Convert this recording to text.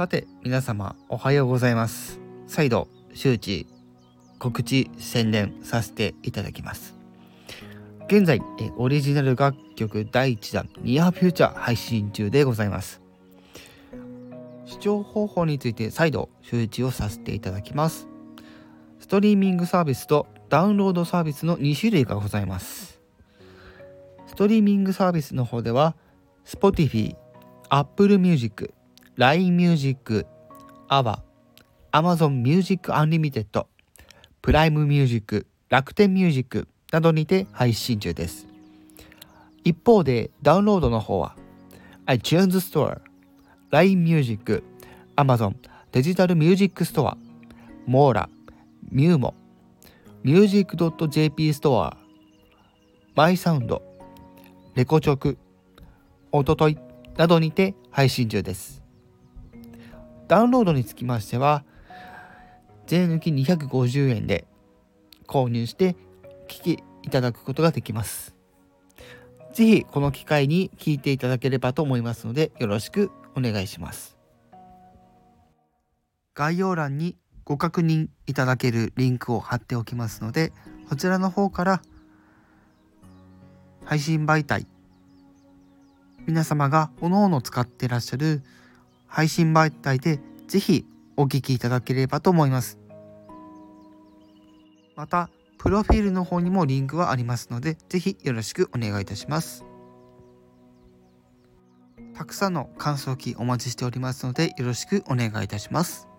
さて皆様おはようございます。再度周知告知宣伝させていただきます。現在オリジナル楽曲第1弾ニアフューチャー配信中でございます。視聴方法について再度周知をさせていただきます。ストリーミングサービスとダウンロードサービスの2種類がございます。ストリーミングサービスの方では Spotify、Apple Music、LINE Music、AWA、Amazon Music Unlimited、プライムミュージック、楽天ミュージックなどにて配信中です。一方でダウンロードの方は iTunes Store、LINE Music、Amazon デジタルミュージックストア、モーラ、ミューモ、music.jp ストア、マイサウンド、レコチョク、おとといなどにて配信中です。ダウンロードにつきましては、税抜き250円で購入して聴きいただくことができます。ぜひこの機会に聞いていただければと思いますのでよろしくお願いします。概要欄にご確認いただけるリンクを貼っておきますのでそちらの方から配信媒体皆様が各々使ってらっしゃる配信媒体でぜひお聞きいただければと思います。また、プロフィールの方にもリンクはありますので、ぜひよろしくお願いいたします。たくさんの感想機お待ちしておりますので、よろしくお願いいたします。